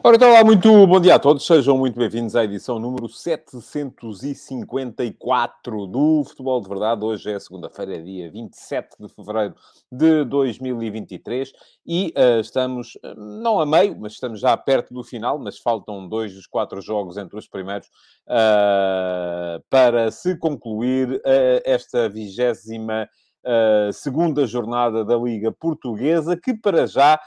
Ora, então lá, muito bom dia a todos, sejam muito bem-vindos à edição número 754 do Futebol de Verdade. Hoje é segunda-feira, dia 27 de fevereiro de 2023 e uh, estamos, uh, não a meio, mas estamos já perto do final, mas faltam dois dos quatro jogos entre os primeiros uh, para se concluir esta vigésima uh, segunda jornada da Liga Portuguesa, que para já uh,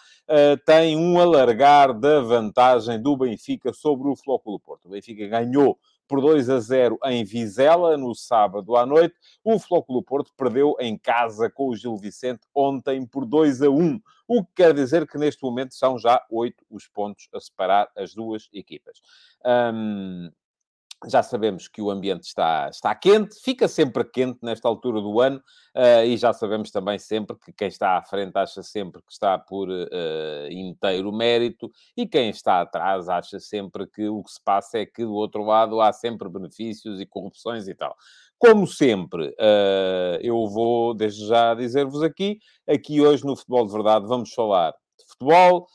tem um alargar da vantagem do Benfica sobre o Flóculo Porto. O Benfica ganhou por 2 a 0 em Vizela, no sábado à noite. O Flóculo Porto perdeu em casa com o Gil Vicente ontem por 2 a 1. O que quer dizer que neste momento são já oito os pontos a separar as duas equipas. Um, já sabemos que o ambiente está, está quente, fica sempre quente nesta altura do ano, uh, e já sabemos também sempre que quem está à frente acha sempre que está por uh, inteiro mérito, e quem está atrás acha sempre que o que se passa é que do outro lado há sempre benefícios e corrupções e tal. Como sempre, uh, eu vou desde já dizer-vos aqui, aqui hoje no Futebol de Verdade vamos falar futebol,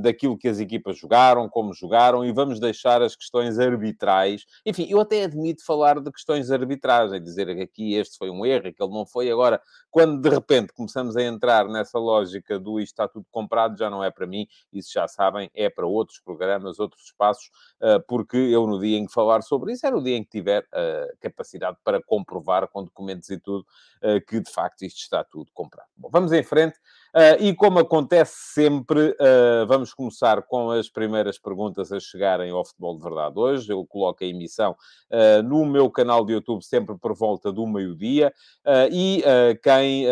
daquilo que as equipas jogaram, como jogaram, e vamos deixar as questões arbitrais. Enfim, eu até admito falar de questões arbitrais, e dizer que aqui este foi um erro, que ele não foi. Agora, quando de repente começamos a entrar nessa lógica do isto está tudo comprado, já não é para mim, isso já sabem, é para outros programas, outros espaços, uh, porque eu no dia em que falar sobre isso, era o dia em que tiver uh, capacidade para comprovar com documentos e tudo, uh, que de facto isto está tudo comprado. Bom, vamos em frente, e como acontece sempre, Uh, vamos começar com as primeiras perguntas a chegarem ao Futebol de Verdade hoje. Eu coloco a emissão uh, no meu canal de YouTube sempre por volta do meio-dia. Uh, e quem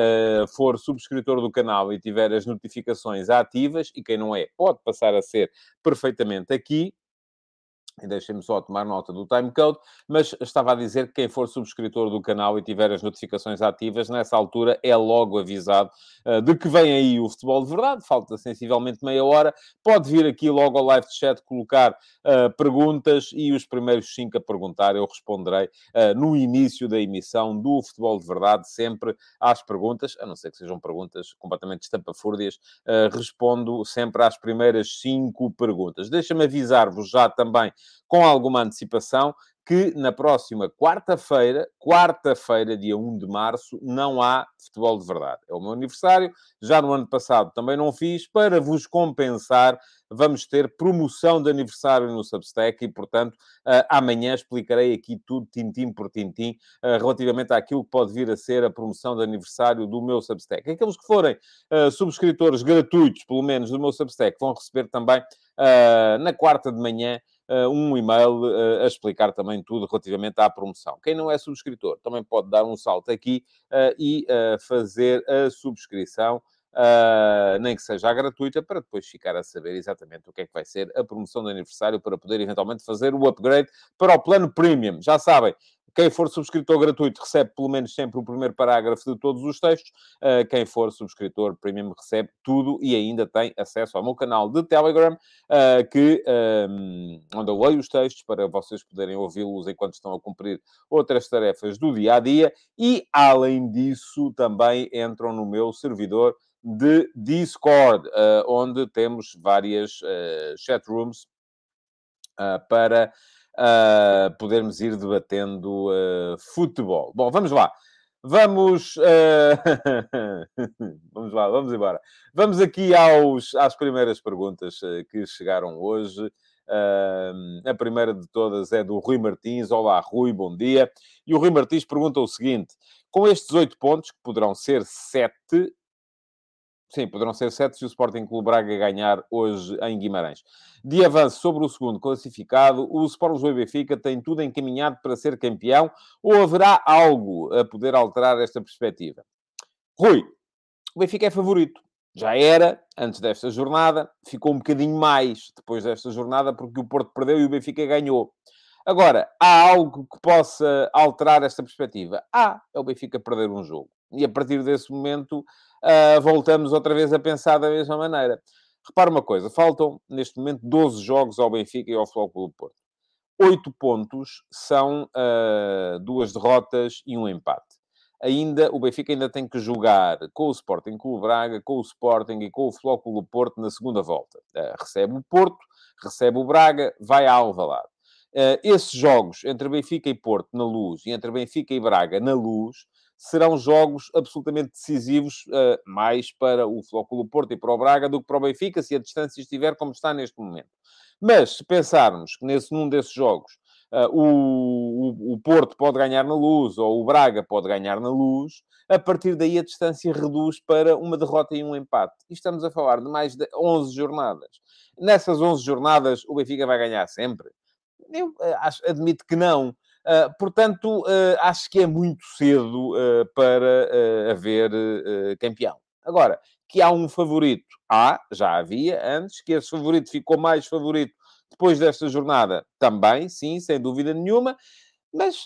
for subscritor do canal e tiver as notificações ativas, e quem não é, pode passar a ser perfeitamente aqui e deixem-me só tomar nota do timecode, mas estava a dizer que quem for subscritor do canal e tiver as notificações ativas, nessa altura é logo avisado uh, de que vem aí o futebol de verdade, falta sensivelmente meia hora, pode vir aqui logo ao live chat colocar uh, perguntas e os primeiros cinco a perguntar. Eu responderei uh, no início da emissão do futebol de verdade, sempre às perguntas, a não ser que sejam perguntas completamente estampafúrdias, respondo sempre às primeiras cinco perguntas. Deixa-me avisar-vos já também com alguma antecipação, que na próxima quarta-feira, quarta-feira, dia 1 de março, não há futebol de verdade. É o meu aniversário, já no ano passado também não fiz, para vos compensar, vamos ter promoção de aniversário no Substack e, portanto, uh, amanhã explicarei aqui tudo, tintim por tintim, uh, relativamente àquilo que pode vir a ser a promoção de aniversário do meu Substack. Aqueles que forem uh, subscritores gratuitos, pelo menos, do meu Substack, vão receber também na quarta de manhã um e-mail uh, a explicar também tudo relativamente à promoção. Quem não é subscritor também pode dar um salto aqui uh, e fazer a subscrição. Uh, nem que seja gratuita, para depois ficar a saber exatamente o que é que vai ser a promoção de aniversário para poder eventualmente fazer o upgrade para o plano premium. Já sabem, quem for subscritor gratuito recebe pelo menos sempre o primeiro parágrafo de todos os textos. Uh, quem for subscritor premium recebe tudo e ainda tem acesso ao meu canal de Telegram, uh, que, um, onde eu leio os textos para vocês poderem ouvi-los enquanto estão a cumprir outras tarefas do dia a dia. E, além disso, também entram no meu servidor de Discord, uh, onde temos várias chat rooms uh, para uh, podermos ir debatendo uh, futebol. Bom, vamos lá. Vamos, uh... vamos lá, vamos embora. Vamos aqui aos, às primeiras perguntas que chegaram hoje. Uh, a primeira de todas é do Rui Martins. Olá, Rui, bom dia. E o Rui Martins pergunta o seguinte: com estes oito pontos, que poderão ser sete, Sim, poderão ser sete se o Sporting Clube Braga ganhar hoje em Guimarães. De avanço sobre o segundo classificado, o Sport Lisboa Benfica tem tudo encaminhado para ser campeão ou haverá algo a poder alterar esta perspectiva? Rui, o Benfica é favorito. Já era, antes desta jornada, ficou um bocadinho mais depois desta jornada, porque o Porto perdeu e o Benfica ganhou. Agora, há algo que possa alterar esta perspectiva? Há, é o Benfica perder um jogo. E a partir desse momento uh, voltamos outra vez a pensar da mesma maneira. Repara uma coisa, faltam neste momento 12 jogos ao Benfica e ao Futebol do Porto. Oito pontos são uh, duas derrotas e um empate. Ainda, o Benfica ainda tem que jogar com o Sporting Clube Braga, com o Sporting e com o do Porto na segunda volta. Uh, recebe o Porto, recebe o Braga, vai a Alvalade. Uh, esses jogos entre Benfica e Porto na luz e entre Benfica e Braga na luz serão jogos absolutamente decisivos, uh, mais para o Flóculo Porto e para o Braga do que para o Benfica, se a distância estiver como está neste momento. Mas, se pensarmos que nesse, num desses jogos uh, o, o, o, Porto pode ganhar na luz ou o Braga pode ganhar na luz, a partir daí a distância reduz para uma derrota e um empate. E estamos a falar de mais de 11 jornadas. Nessas 11 jornadas, o Benfica vai ganhar sempre? Eu uh, acho, admito que não. Uh, portanto, uh, acho que é muito cedo uh, para haver campeão. Agora, que há um favorito, há, já havia antes, que esse favorito ficou mais favorito depois desta jornada, também, sim, sem dúvida nenhuma. Mas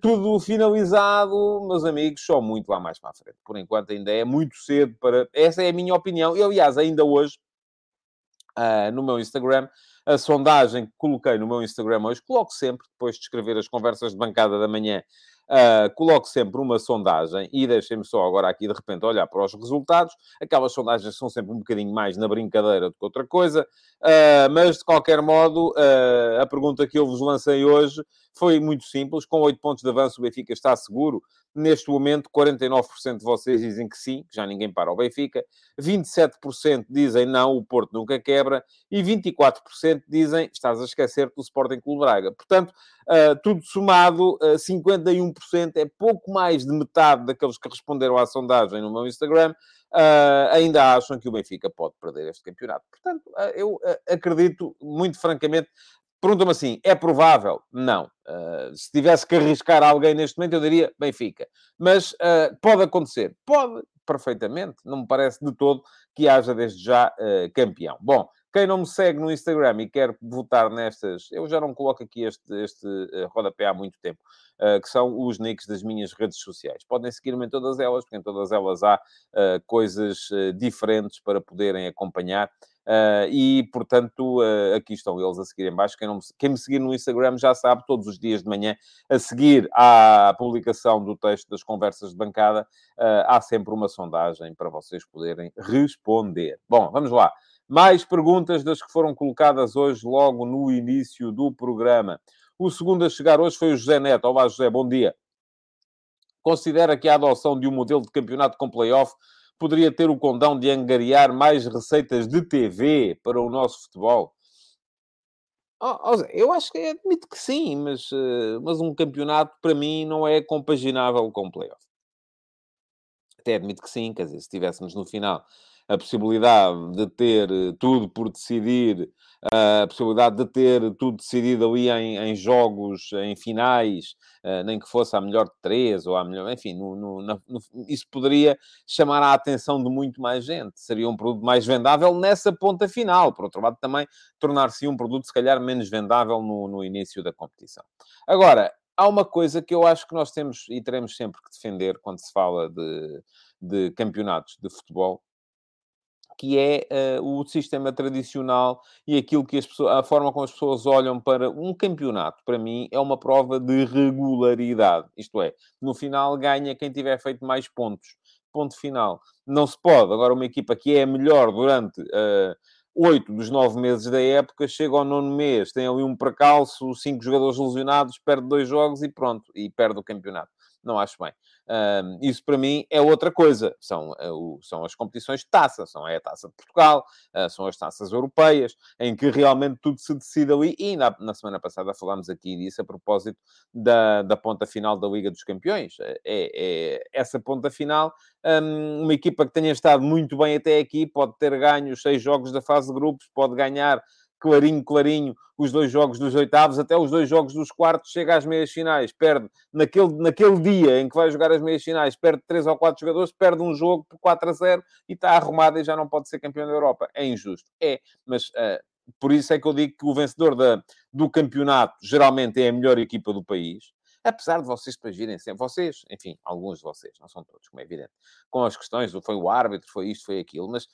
tudo finalizado, meus amigos, só muito lá mais para a frente. Por enquanto ainda é muito cedo para... Essa é a minha opinião. E, aliás, ainda hoje, no meu Instagram, a sondagem que coloquei no meu Instagram hoje, coloco sempre, depois de escrever as conversas de bancada da manhã, uh, coloco sempre uma sondagem e deixem-me só agora aqui de repente olhar para os resultados. Aquelas sondagens são sempre um bocadinho mais na brincadeira do que outra coisa, uh, mas de qualquer modo, uh, a pergunta que eu vos lancei hoje foi muito simples. Com 8 pontos de avanço, o Benfica está seguro. Neste momento, 49% de vocês dizem que sim, que já ninguém para o Benfica. 27% dizem não, o Porto nunca quebra. E 24% dizem estás a esquecer do Sporting Clube Braga. Portanto, uh, tudo somado, uh, 51% é pouco mais de metade daqueles que responderam à sondagem no meu Instagram. Uh, ainda acham que o Benfica pode perder este campeonato. Portanto, eu acredito, muito francamente, Pergunta-me assim, é provável? Não. Uh, se tivesse que arriscar alguém neste momento, eu diria Benfica. Mas uh, pode acontecer? Pode, perfeitamente. Não me parece de todo que haja desde já uh, campeão. Bom, quem não me segue no Instagram e quer votar nestas, eu já não coloco aqui este, este rodapé há muito tempo, que são os nicks das minhas redes sociais. Podem seguir-me em todas elas, porque em todas elas há coisas diferentes para poderem acompanhar. Uh, e, portanto, uh, aqui estão eles a seguir em baixo. Quem, não, quem me seguir no Instagram já sabe, todos os dias de manhã, a seguir à publicação do texto das conversas de bancada, uh, há sempre uma sondagem para vocês poderem responder. Bom, vamos lá. Mais perguntas das que foram colocadas hoje, logo no início do programa. O segundo a chegar hoje foi o José Neto. Olá, José, bom dia. Considera que a adoção de um modelo de campeonato com playoff poderia ter o condão de angariar mais receitas de TV para o nosso futebol? Oh, eu acho que admito que sim, mas, uh, mas um campeonato para mim não é compaginável com o playoff. Até admito que sim, quer dizer, se estivéssemos no final a possibilidade de ter eh, tudo por decidir, a possibilidade de ter tudo decidido ali em, em jogos, em finais, eh, nem que fosse a melhor de três ou a melhor, enfim, no, no, no, isso poderia chamar a atenção de muito mais gente. Seria um produto mais vendável nessa ponta final. Por outro lado, também tornar-se um produto, se calhar, menos vendável no, início da competição. Agora, há uma coisa que eu acho que nós temos e teremos sempre que defender quando se fala de, de campeonatos de futebol, que é uh, o sistema tradicional e aquilo que as pessoas, a forma como as pessoas olham para um campeonato, para mim, é uma prova de regularidade. Isto é, no final ganha quem tiver feito mais pontos. Ponto final. Não se pode. Agora, uma equipa que é melhor durante uh, oito dos nove meses da época, chega ao nono mês, tem ali um precalço, cinco jogadores lesionados, perde dois jogos e pronto, e perde o campeonato. Não acho bem. Um, isso para mim é outra coisa. São, uh, são as competições de taça, são é a taça de Portugal, uh, são as taças europeias, em que realmente tudo se decide ali. E na, na, semana passada falámos aqui disso a propósito da, da ponta final da Liga dos Campeões. É, é essa ponta final, um, uma equipa que tenha estado muito bem até aqui pode ter ganho seis jogos da fase de grupos, pode ganhar clarinho, clarinho, os dois jogos dos oitavos, até os dois jogos dos quartos, chega às meias finais, perde naquele, naquele dia em que vai jogar as meias finais, perde três ou quatro jogadores, perde um jogo por 4 a 0 e está arrumado e já não pode ser campeão da Europa. É injusto. É, mas uh, por isso é que eu digo que o vencedor da, do campeonato geralmente é a melhor equipa do país. Apesar de vocês virem sempre, vocês, enfim, alguns de vocês, não são todos, como é evidente, com as questões, foi o árbitro, foi isto, foi aquilo, mas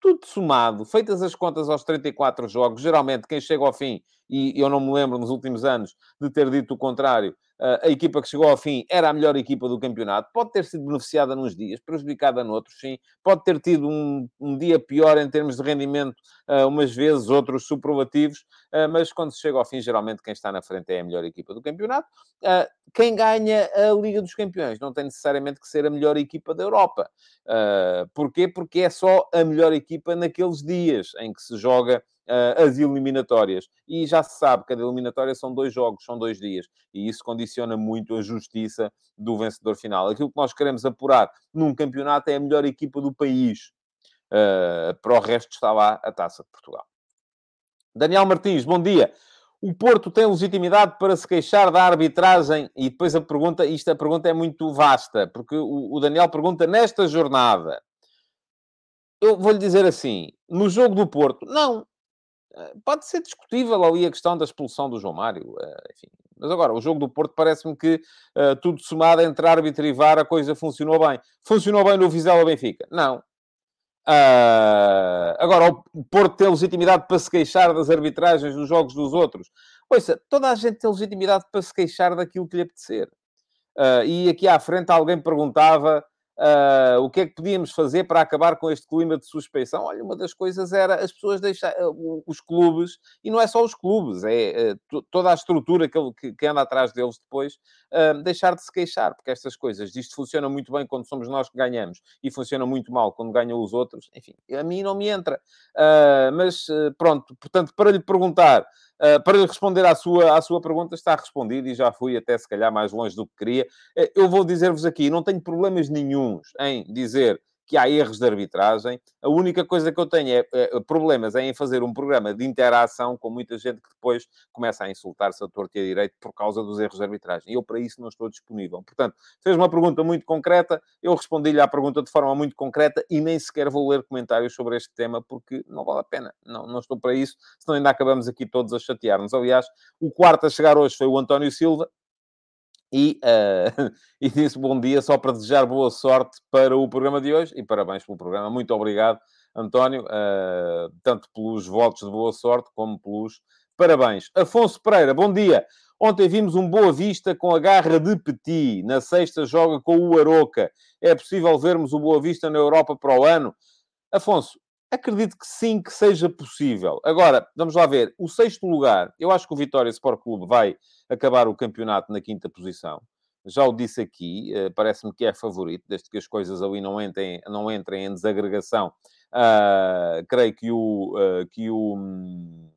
tudo somado, feitas as contas aos 34 jogos, geralmente quem chega ao fim, e eu não me lembro nos últimos anos de ter dito o contrário, a equipa que chegou ao fim era a melhor equipa do campeonato. Pode ter sido beneficiada nos dias, prejudicada noutros, sim. Pode ter tido um, um dia pior em termos de rendimento, uh, umas vezes, outros superlativos, uh, mas quando se chega ao fim, geralmente quem está na frente é a melhor equipa do campeonato. Uh, quem ganha a Liga dos Campeões não tem necessariamente que ser a melhor equipa da Europa. porquê? Porque é só a melhor equipa naqueles dias em que se joga uh, as eliminatórias. E já se sabe, cada eliminatória são dois jogos, são dois dias. E isso condiciona muito a justiça do vencedor final. Aquilo que nós queremos apurar num campeonato é a melhor equipa do país. Uh, para o resto está lá a Taça de Portugal. Daniel Martins, bom dia. O Porto tem legitimidade para se queixar da arbitragem? E depois a pergunta, isto a pergunta é muito vasta, porque o, o Daniel pergunta nesta jornada. Eu vou-lhe dizer assim, no jogo do Porto, não, pode ser discutível ali a questão da expulsão do João Mário, eh, enfim. Mas agora, o jogo do Porto parece-me que uh, tudo somado entre árbitro e VAR, a coisa funcionou bem. Funcionou bem no Vizela Benfica? Não. Uh, agora, o Porto tem legitimidade para se queixar das arbitragens dos jogos dos outros. Ouça, toda a gente tem legitimidade para se queixar daquilo que lhe apetecer. Uh, e aqui à frente alguém perguntava Uh, o que é que podíamos fazer para acabar com este clima de suspeição? Olha, uma das coisas era as pessoas deixar uh, os clubes, e não é só os clubes, é uh, toda a estrutura que, que, que, anda atrás deles depois, deixar de se queixar, porque estas coisas, isto funciona muito bem quando somos nós que ganhamos e funciona muito mal quando ganham os outros, enfim, a mim não me entra. mas pronto, portanto, para lhe perguntar. Uh, para responder à sua, à sua pergunta, está respondido e já fui até se calhar mais longe do que queria. Uh, eu vou dizer-vos aqui, não tenho problemas nenhums em dizer que há erros de arbitragem. A única coisa que eu tenho é, é, problemas é em fazer um programa de interação com muita gente que depois começa a insultar-se a torto e a direito por causa dos erros de arbitragem. Eu, para isso, não estou disponível. Portanto, fez uma pergunta muito concreta, eu respondi-lhe à pergunta de forma muito concreta e nem sequer vou ler comentários sobre este tema porque não vale a pena. Não, não estou para isso, senão ainda acabamos aqui todos a chatear-nos. Aliás, o quarto a chegar hoje foi o António Silva, e, uh, e disse bom dia só para desejar boa sorte para o programa de hoje e parabéns pelo programa. Muito obrigado, António, uh, tanto pelos votos de boa sorte como pelos parabéns. Afonso Pereira, bom dia. Ontem vimos um Boa Vista com a garra de Petit. Na sexta joga com o Aroca. É possível vermos o Boa Vista na Europa para o ano? Afonso, Acredito que sim, que seja possível. Agora, vamos lá ver. O sexto lugar, eu acho que o Vitória Sport Clube vai acabar o campeonato na quinta posição. Já o disse aqui, uh, parece-me que é favorito, desde que as coisas ali não entrem, não entrem em desagregação. Uh, creio que o, uh, que o, um,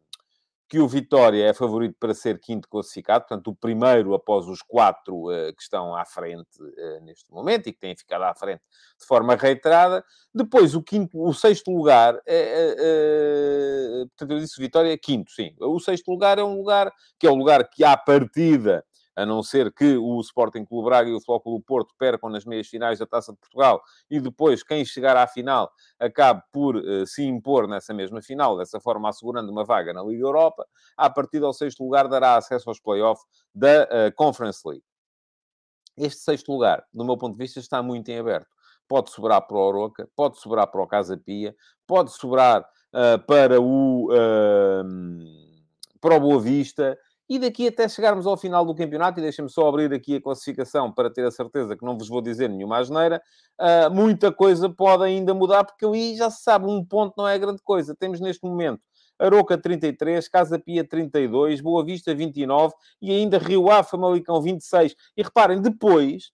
que o Vitória é favorito para ser quinto classificado, portanto, o primeiro após os quatro uh, que estão à frente uh, neste momento e que têm ficado à frente de forma reiterada. Depois, o, quinto, o sexto lugar, uh, portanto, eu disse Vitória, quinto, sim. O sexto lugar é um lugar que é o lugar que, à partida, a não ser que o Sporting Clube Braga e o Flóculo Porto percam nas meias finais da Taça de Portugal e depois quem chegar à final acabe por uh, se impor nessa mesma final, dessa forma assegurando uma vaga na Liga Europa, a partir do sexto lugar dará acesso aos playoffs da uh, Conference League. Este sexto lugar, do meu ponto de vista, está muito em aberto. Pode sobrar para o Oroca, pode sobrar para o Casa Pia, pode sobrar uh, para o, para o Boa Vista, e daqui até chegarmos ao final do campeonato, e deixem-me só abrir aqui a classificação para ter a certeza que não vos vou dizer nenhuma asneira, uh, muita coisa pode ainda mudar, porque ali já se sabe, um ponto não é grande coisa. Temos neste momento Aroca 33, Casa Pia 32, Boa Vista 29 e ainda Rio Ave, Famalicão 26. E reparem, depois,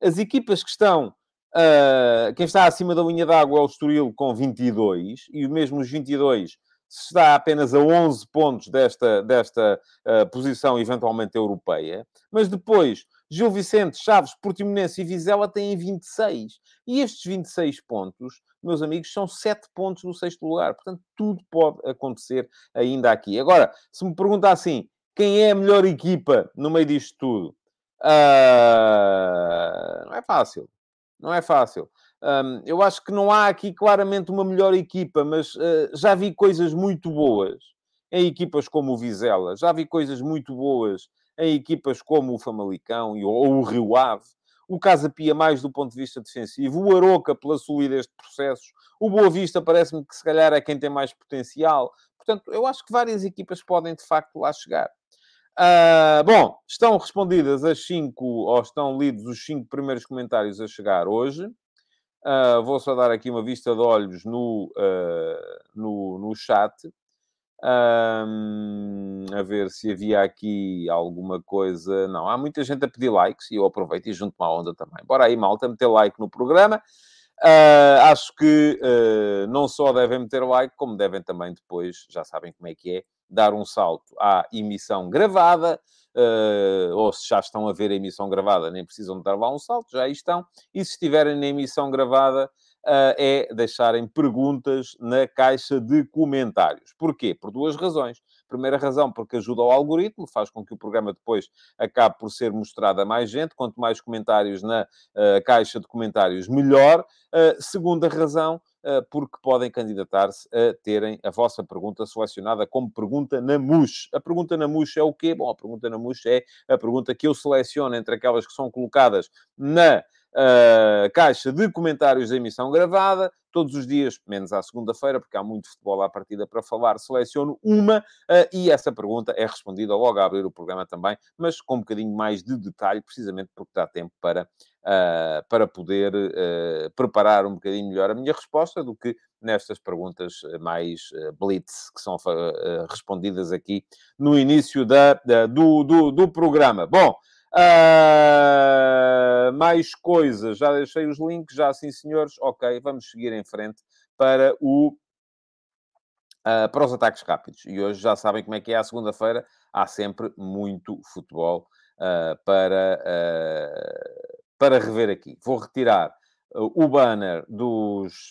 as equipas que estão Uh, quem está acima da linha d'água é o Estoril com 22, e mesmo os 22 está apenas a 11 pontos desta, desta uh, posição eventualmente europeia, mas depois Gil Vicente, Chaves, Portimonense e Vizela têm 26. E estes 26 pontos, meus amigos, são 7 pontos do sexto lugar. Portanto, tudo pode acontecer ainda aqui. Agora, se me perguntar assim, quem é a melhor equipa no meio disto tudo? Uh, não é fácil. Não é fácil. Um, eu acho que não há aqui claramente uma melhor equipa, mas uh, já vi coisas muito boas em equipas como o Vizela, já vi coisas muito boas em equipas como o Famalicão ou o Rio Ave. o Casa Pia mais do ponto de vista defensivo, o Aroca pela solidez de processos, o Boa Vista parece-me que se calhar é quem tem mais potencial. Portanto, eu acho que várias equipas podem de facto lá chegar. Uh, bom, estão respondidas as cinco, ou estão lidos os cinco primeiros comentários a chegar hoje. Uh, vou só dar aqui uma vista de olhos no, uh, no, no chat. Um, a ver se havia aqui alguma coisa. Não, há muita gente a pedir likes e eu aproveito e junto-me à onda também. Bora aí, malta, meter like no programa. Uh, acho que uh, não só devem meter like, como devem também depois, já sabem como é que é, dar um salto à emissão gravada, uh, ou se já estão a ver a emissão gravada, nem precisam de dar lá um salto, já aí estão. E se estiverem na emissão gravada, é deixarem perguntas na caixa de comentários. Porquê? Por duas razões. Primeira razão, porque ajuda ao algoritmo, faz com que o programa depois acabe por ser mostrado a mais gente. Quanto mais comentários na uh, caixa de comentários, melhor. Uh, segunda razão, uh, porque podem candidatar-se a terem a vossa pergunta selecionada como pergunta na MUS. A pergunta na MUS é o quê? Bom, a pergunta na MUS é a pergunta que eu seleciono entre aquelas que são colocadas na uh, caixa de comentários da emissão gravada, todos os dias, menos à segunda-feira, porque há muito futebol à partida para falar, seleciono uma uh, e essa pergunta é respondida logo a abrir o programa também, mas com um bocadinho mais de detalhe, precisamente porque dá tempo para, uh, para poder uh, preparar um bocadinho melhor a minha resposta do que nestas perguntas mais blitz que são respondidas aqui no início da, da do, do, do programa. Bom, Uh, mais coisas, já deixei os links, já sim, senhores. Ok, vamos seguir em frente para o. Uh, para os ataques rápidos. E hoje já sabem como é que é. À segunda-feira há sempre muito futebol uh, para, para rever aqui. Vou retirar o banner dos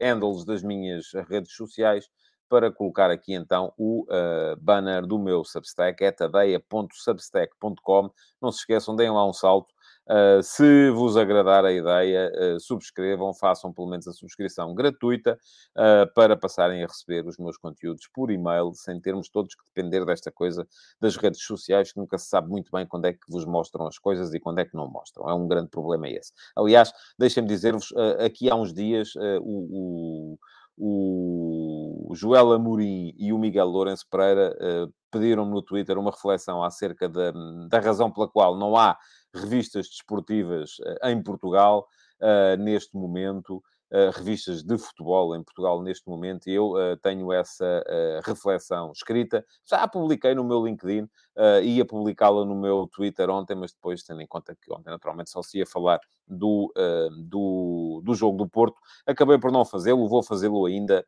handles das minhas redes sociais para colocar aqui então o uh, banner do meu Substack, é tadeia.substack.com. Não se esqueçam, deem lá um salto. Uh, se vos agradar a ideia, uh, subscrevam, façam pelo menos a subscrição gratuita uh, para passarem a receber os meus conteúdos por e-mail, sem termos todos que depender desta coisa das redes sociais, que nunca se sabe muito bem quando é que vos mostram as coisas e quando é que não mostram. É um grande problema esse. Aliás, deixem-me dizer-vos, aqui há uns dias, o, o o Joel Amorim e o Miguel Lourenço Pereira uh, pediram-me no Twitter uma reflexão acerca da, da razão pela qual não há revistas desportivas uh, em Portugal uh, neste momento. Uh, revistas de futebol em Portugal neste momento eu uh, tenho essa uh, reflexão escrita. Já a publiquei no meu LinkedIn, ia publicá-la no meu Twitter ontem, mas depois, tendo em conta que ontem naturalmente só se ia falar do, do, do jogo do Porto, acabei por não fazê-lo, vou fazê-lo ainda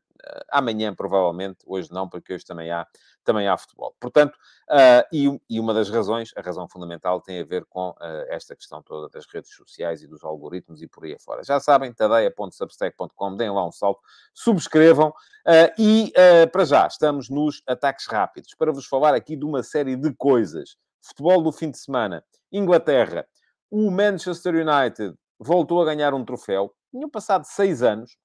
amanhã, provavelmente, hoje não, porque hoje também há, também há futebol. Portanto, uh, e, e, uma das razões, a razão fundamental, tem a ver com uh, esta questão toda das redes sociais e dos algoritmos e por aí afora. Já sabem, tadeia.substack.com, deem lá um salto, subscrevam uh, e, para já, estamos nos ataques rápidos, para vos falar aqui de uma série de coisas. Futebol do fim de semana, Inglaterra, o Manchester United voltou a ganhar um troféu. Tinham passado seis anos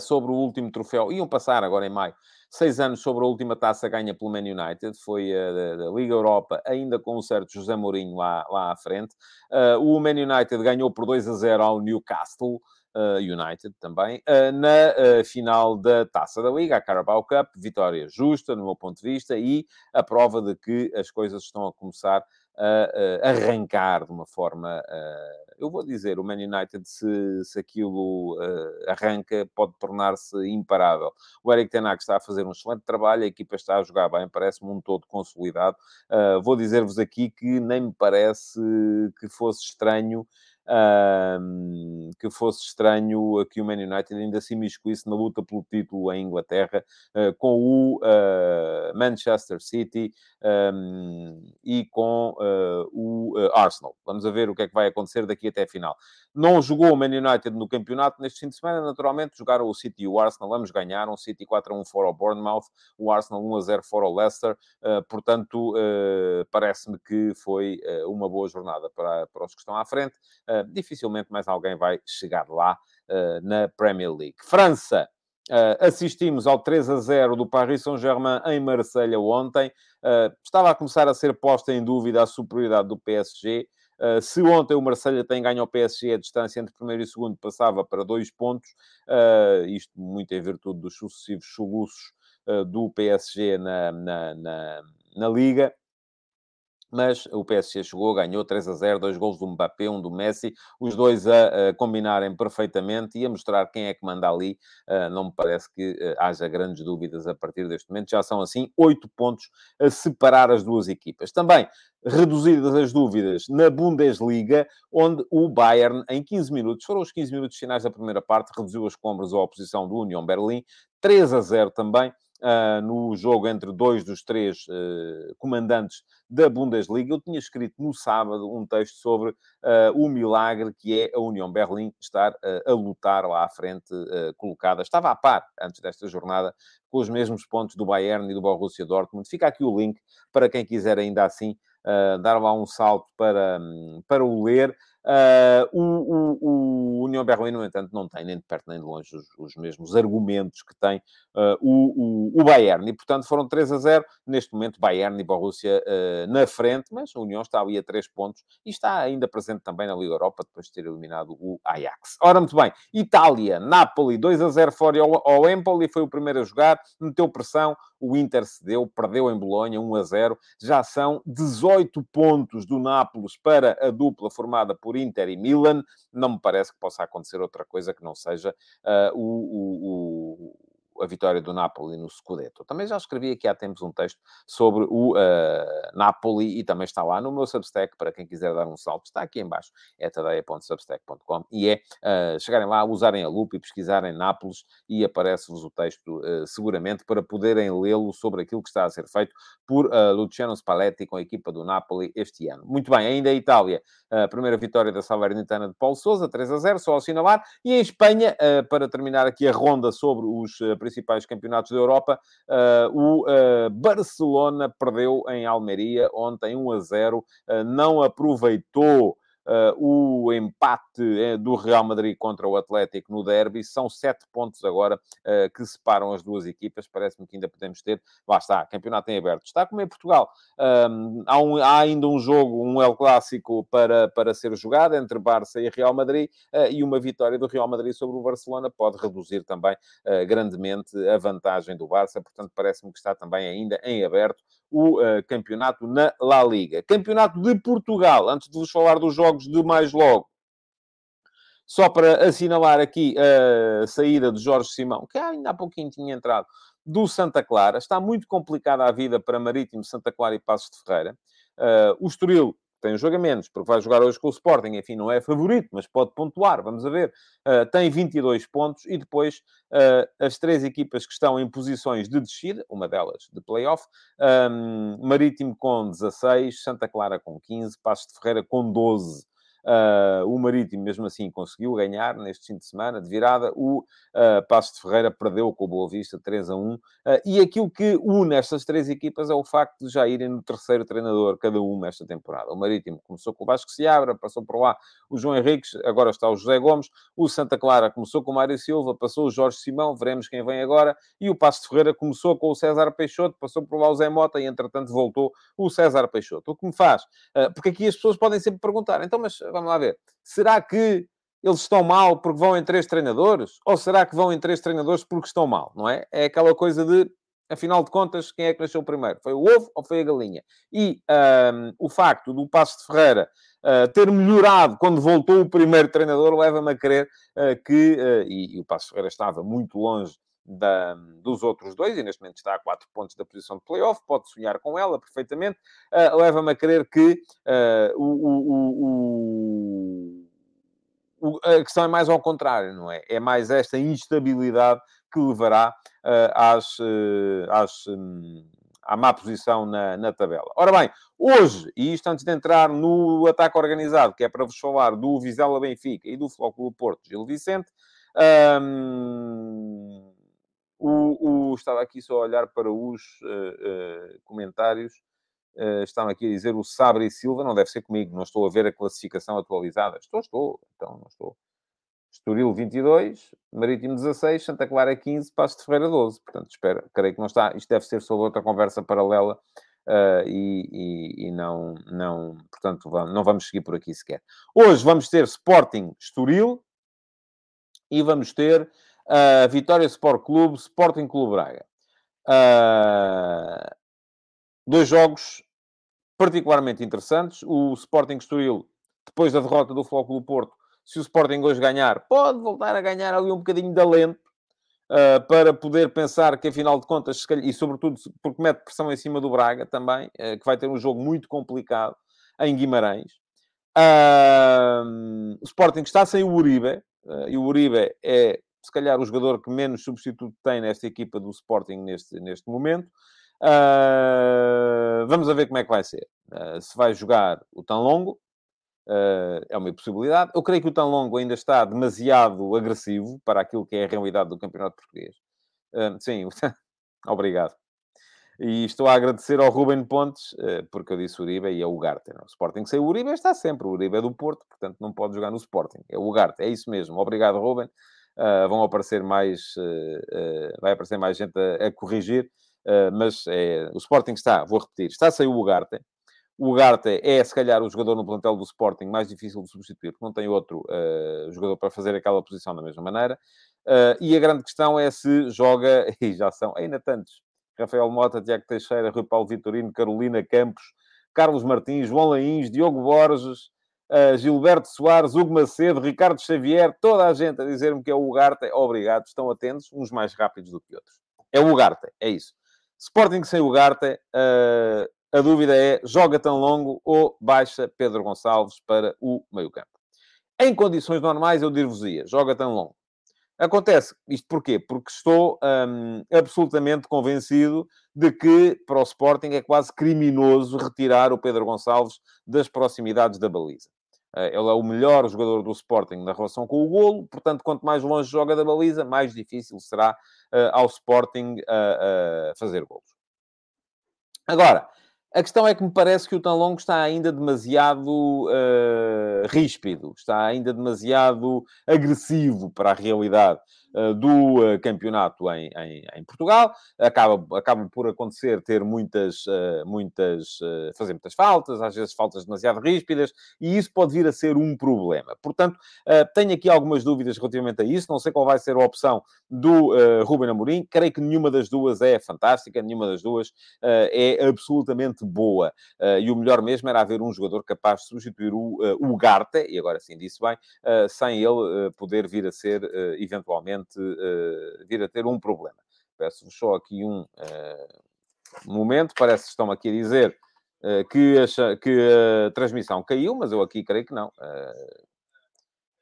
sobre o último troféu. Iam passar agora em maio. Seis anos sobre a última taça ganha pelo Man United. Foi a da, Liga Europa, ainda com um certo José Mourinho lá, lá à frente. Uh, o Man United ganhou por 2 a 0 ao Newcastle. Uh, United também, na final da Taça da Liga, a Carabao Cup, vitória justa, no meu ponto de vista, e a prova de que as coisas estão a começar a, arrancar de uma forma. eu vou dizer, o Man United, se, se aquilo arranca, pode tornar-se imparável. O Eric Ten Hag está a fazer um excelente trabalho, a equipa está a jogar bem, parece-me um todo consolidado. vou dizer-vos aqui que nem me parece que fosse estranho um, que fosse estranho que o Man United ainda se imiscuísse na luta pelo título em Inglaterra uh, com o uh, Manchester City um, e com uh, o Arsenal. Vamos ver o que é que vai acontecer daqui até a final. Não jogou o Man United no campeonato neste fim de semana, naturalmente jogaram o City e o Arsenal, ambos ganharam, o City 4 a 1 fora o Bournemouth, o Arsenal 1 a 0 fora o Leicester, portanto, parece-me que foi uma boa jornada para, para os que estão à frente. Uh, dificilmente mais alguém vai chegar lá uh, na Premier League. França, uh, assistimos ao 3 a 0 do Paris Saint-Germain em Marselha ontem. estava a começar a ser posta em dúvida a superioridade do PSG. Uh, se ontem o Marselha tem ganho ao PSG, a distância entre primeiro e segundo passava para dois pontos, uh, isto muito em virtude dos sucessivos soluços uh, do PSG na, na, na, na Liga mas o PSG chegou, ganhou 3 a 0, dois gols do Mbappé, um do Messi, os dois a, a combinarem perfeitamente e a mostrar quem é que manda ali. Uh, não me parece que uh, haja grandes dúvidas a partir deste momento. Já são, assim, oito pontos a separar as duas equipas. Também reduzidas as dúvidas na Bundesliga, onde o Bayern, em 15 minutos, foram os 15 minutos finais da primeira parte, reduziu as compras à oposição do União Berlim, 3 a 0 também uh, no jogo entre dois dos três uh, comandantes da Bundesliga. Eu tinha escrito no sábado um texto sobre uh, o milagre que é a União Berlim estar a lutar lá à frente, colocada. Estava a par, antes desta jornada, com os mesmos pontos do Bayern e do Borussia Dortmund. Fica aqui o link para quem quiser ainda assim dar lá um salto para, um, para o ler. Uh, o, o, o, União Berlim, no entanto, não tem nem de perto nem de longe os, os mesmos argumentos que tem uh, o, o, Bayern. E, portanto, foram 3 a 0. Neste momento, Bayern e Borussia uh, na frente, mas a União está ali a 3 pontos e está ainda presente também na Liga Europa, depois de ter eliminado o Ajax. Ora, muito bem. Itália, Napoli, 2 a 0 fora ao, ao Empoli, foi o primeiro a jogar, meteu pressão, o Inter cedeu, perdeu em Bolonha, 1 a 0. Já são 18 pontos do Nápoles para a dupla formada por por Inter e Milan, não me parece que possa acontecer outra coisa que não seja uh, o, o, a vitória do Napoli no Scudetto. Também já escrevi aqui há tempos um texto sobre o uh, Napoli e também está lá no meu Substack, para quem quiser dar um salto, está aqui embaixo, é tadeia.substack.com e é uh, chegarem lá, usarem a lupa e pesquisarem Nápoles e aparece-vos o texto uh, seguramente para poderem lê-lo sobre aquilo que está a ser feito por Luciano Spalletti com a equipa do Napoli este ano. Muito bem, ainda a Itália, a primeira vitória da Salernitana de Paulo Sousa, 3 a 0, só assinalar, e em Espanha, para terminar aqui a ronda sobre os principais campeonatos da Europa, uh, o Barcelona perdeu em Almeria ontem 1 a 0, uh, não aproveitou Uh, o empate eh, do Real Madrid contra o Atlético no derby. São sete pontos agora uh, que separam as duas equipas. Parece-me que ainda podemos ter. Lá está, campeonato em aberto. Está como em Portugal. Um, há, um, há, ainda um jogo, um El Clássico para, para ser jogado entre Barça e Real Madrid uh, e uma vitória do Real Madrid sobre o Barcelona pode reduzir também grandemente a vantagem do Barça. Portanto, parece-me que está também ainda em aberto o campeonato na La Liga. Campeonato de Portugal. Antes de vos falar dos jogos jogos de mais logo. Só para assinalar aqui a saída de Jorge Simão, que ainda há pouquinho tinha entrado, do Santa Clara. Está muito complicada a vida para Marítimo, Santa Clara e Passos de Ferreira. Uh, o Estoril tem um jogo a menos, porque vai jogar hoje com o Sporting, enfim, não é favorito, mas pode pontuar, vamos a ver. Uh, tem 22 pontos e depois uh, as três equipas que estão em posições de descida, uma delas de playoff, um, Marítimo com 16, Santa Clara com 15, Passos de Ferreira com 12. Uh, o Marítimo, mesmo assim, conseguiu ganhar neste fim de semana, de virada. O uh, Passo de Ferreira perdeu com o Boa Vista 3 a 1. Uh, e aquilo que une estas três equipas é o facto de já irem no terceiro treinador, cada uma, esta temporada. O Marítimo começou com o Vasco Seabra, passou por lá o João Henriques, agora está o José Gomes. O Santa Clara começou com o Mário Silva, passou o Jorge Simão, veremos quem vem agora. E o Passo de Ferreira começou com o César Peixoto, passou por lá o Zé Mota e, entretanto, voltou o César Peixoto. O que me faz? porque aqui as pessoas podem sempre perguntar, então, mas vamos lá ver. Será que eles estão mal porque vão em três treinadores? Ou será que vão em três treinadores porque estão mal? Não é? É aquela coisa de, afinal de contas, quem é que nasceu primeiro? Foi o ovo ou foi a galinha? E um, o facto do Passo de Ferreira uh, ter melhorado quando voltou o primeiro treinador leva-me a crer uh, que, uh, e, e, o Passo Ferreira estava muito longe da, dos outros dois, e neste momento está a 4 pontos da posição de playoff, pode sonhar com ela perfeitamente, uh, leva-me a crer que uh, o, o, o, a questão é mais ao contrário, não é? É mais esta instabilidade que levará uh, às, às, um, à má posição na, na tabela. Ora bem, hoje, e isto antes de entrar no ataque organizado, que é para vos falar do Vizela Benfica e do Flóculo Porto Gil Vicente, um, o, o, estava aqui só a olhar para os uh, uh, comentários. Uh, aqui a dizer o Sabre e Silva, não deve ser comigo, não estou a ver a classificação atualizada. Estou, estou, então não estou. Estoril 22, Marítimo 16, Santa Clara 15, Passo de Ferreira 12. Portanto, espero, creio que não está. Isto deve ser sobre outra conversa paralela Uh, e, e, e, não, não, portanto, vamos, não vamos seguir por aqui sequer. Hoje vamos ter Sporting Estoril e vamos ter uh, Vitória Sport Clube, Sporting Clube Braga. Uh, dois jogos particularmente interessantes. O Sporting Estoril, depois da derrota do Flóculo Porto, se o Sporting hoje ganhar, pode voltar a ganhar ali um bocadinho de alento uh, para poder pensar que, afinal de contas, e sobretudo porque mete pressão em cima do Braga também, uh, que vai ter um jogo muito complicado em Guimarães. Uh, o Sporting está sem o Uribe, e o Uribe é, se calhar, o jogador que menos substituto tem nesta equipa do Sporting neste, neste momento. vamos a ver como é que vai ser. se vai jogar o tão longo, Uh, é uma possibilidade. Eu creio que o tão longo ainda está demasiado agressivo para aquilo que é a realidade do campeonato português. Uh, sim, obrigado. E estou a agradecer ao Ruben Pontes, uh, porque eu disse Uribe e é o Ugarte. Não? O Sporting sem o Uribe está sempre. O Uribe é do Porto, portanto não pode jogar no Sporting. É o Ugarte, é isso mesmo. Obrigado, Ruben. Vão aparecer mais... vai aparecer mais gente a, a corrigir. mas é, o Sporting está, vou repetir, está sem o Ugarte o Ugarte é, se calhar, o jogador no plantel do Sporting mais difícil de substituir, porque não tem outro uh, jogador para fazer aquela posição da mesma maneira. Uh, e a grande questão é se joga, e já são ainda tantos, Rafael Mota, Tiago Teixeira, Rui Paulo Vitorino, Carolina Campos, Carlos Martins, João Lains, Diogo Borges, uh, Gilberto Soares, Hugo Macedo, Ricardo Xavier, toda a gente a dizer-me que é o Ugarte. Obrigado, estão atentos, uns mais rápidos do que outros. É o Ugarte, é isso. Sporting sem Ugarte, uh, a dúvida é, joga tão longo ou baixa Pedro Gonçalves para o meio-campo? Em condições normais, eu dir-vos-ia, joga tão longo. Acontece, isto porquê? Porque estou hum, absolutamente convencido de que para o Sporting é quase criminoso retirar o Pedro Gonçalves das proximidades da baliza. Eh, ele é o melhor jogador do Sporting na relação com o golo, portanto, quanto mais longe joga da baliza, mais difícil será uh, ao Sporting uh, uh, fazer golos. Agora, a questão é que me parece que o tão longo está ainda demasiado uh, ríspido, está ainda demasiado agressivo para a realidade do uh, campeonato em, em, em, Portugal. Acaba, acaba por acontecer ter muitas, muitas, fazer muitas faltas, às vezes faltas demasiado ríspidas, e isso pode vir a ser um problema. Portanto, tenho aqui algumas dúvidas relativamente a isso. Não sei qual vai ser a opção do Ruben Amorim. Creio que nenhuma das duas é fantástica, nenhuma das duas é absolutamente boa. E o melhor mesmo era haver um jogador capaz de substituir o, o Garte, e agora sim disse bem, sem ele poder vir a ser, eventualmente, vir a ter um problema. Peço-vos só aqui um momento, parece que estão aqui a dizer que, a, que a transmissão caiu, mas eu aqui creio que não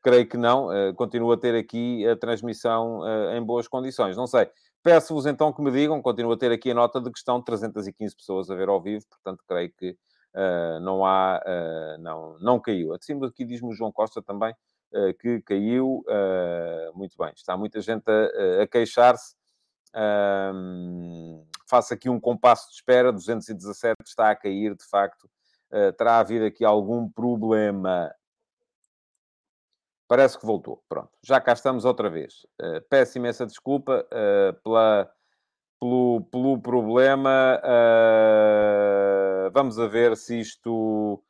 creio que não. Uh, continuo a ter aqui a transmissão uh, em boas condições. Não sei. Peço-vos então que me digam, continuo a ter aqui a nota de que estão 315 pessoas a ver ao vivo, portanto creio que uh, não há, uh, não, não caiu. Acima aqui diz-me o João Costa também uh, que caiu. muito bem, está muita gente a, a queixar-se. faço aqui um compasso de espera, 217 está a cair, de facto. terá havido aqui algum problema Parece que voltou. Pronto, já cá estamos outra vez. Uh, peço imensa desculpa uh, pela, pelo, pelo problema. Uh, vamos a ver se isto.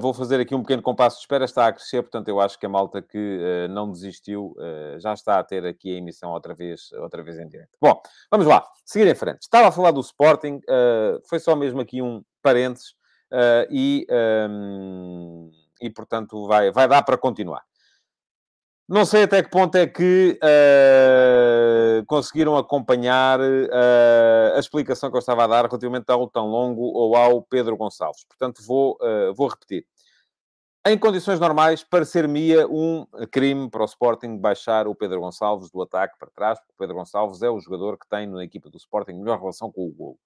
Vou fazer aqui um pequeno compasso de espera. Está a crescer, portanto, eu acho que a malta que não desistiu já está a ter aqui a emissão outra vez, outra vez em direto. Bom, vamos lá, seguir em frente. Estava a falar do Sporting, foi só mesmo aqui um parênteses e. Um, e portanto vai, vai dar para continuar. Não sei até que ponto é que uh, conseguiram acompanhar uh, a explicação que eu estava a dar relativamente ao tão longo ou ao Pedro Gonçalves. Portanto, vou, uh, vou repetir. Em condições normais, parecer-me um crime para o Sporting baixar o Pedro Gonçalves do ataque para trás, porque o Pedro Gonçalves é o jogador que tem na equipa do Sporting melhor relação com o golo.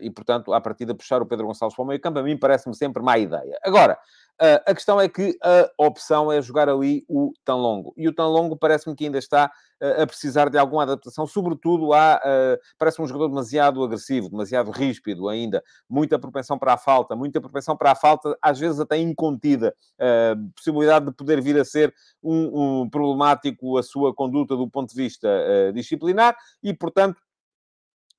E, portanto, à partida, puxar o Pedro Gonçalves para o meio campo, a mim parece-me sempre má ideia. Agora, Uh, a questão é que a opção é jogar ali o tão longo. E o tão longo parece-me que ainda está uh, a precisar de alguma adaptação, sobretudo a. Parece-me um jogador demasiado agressivo, demasiado ríspido ainda. Muita propensão para a falta, muita propensão para a falta, às vezes até incontida. possibilidade de poder vir a ser um, um, problemático a sua conduta do ponto de vista disciplinar e, portanto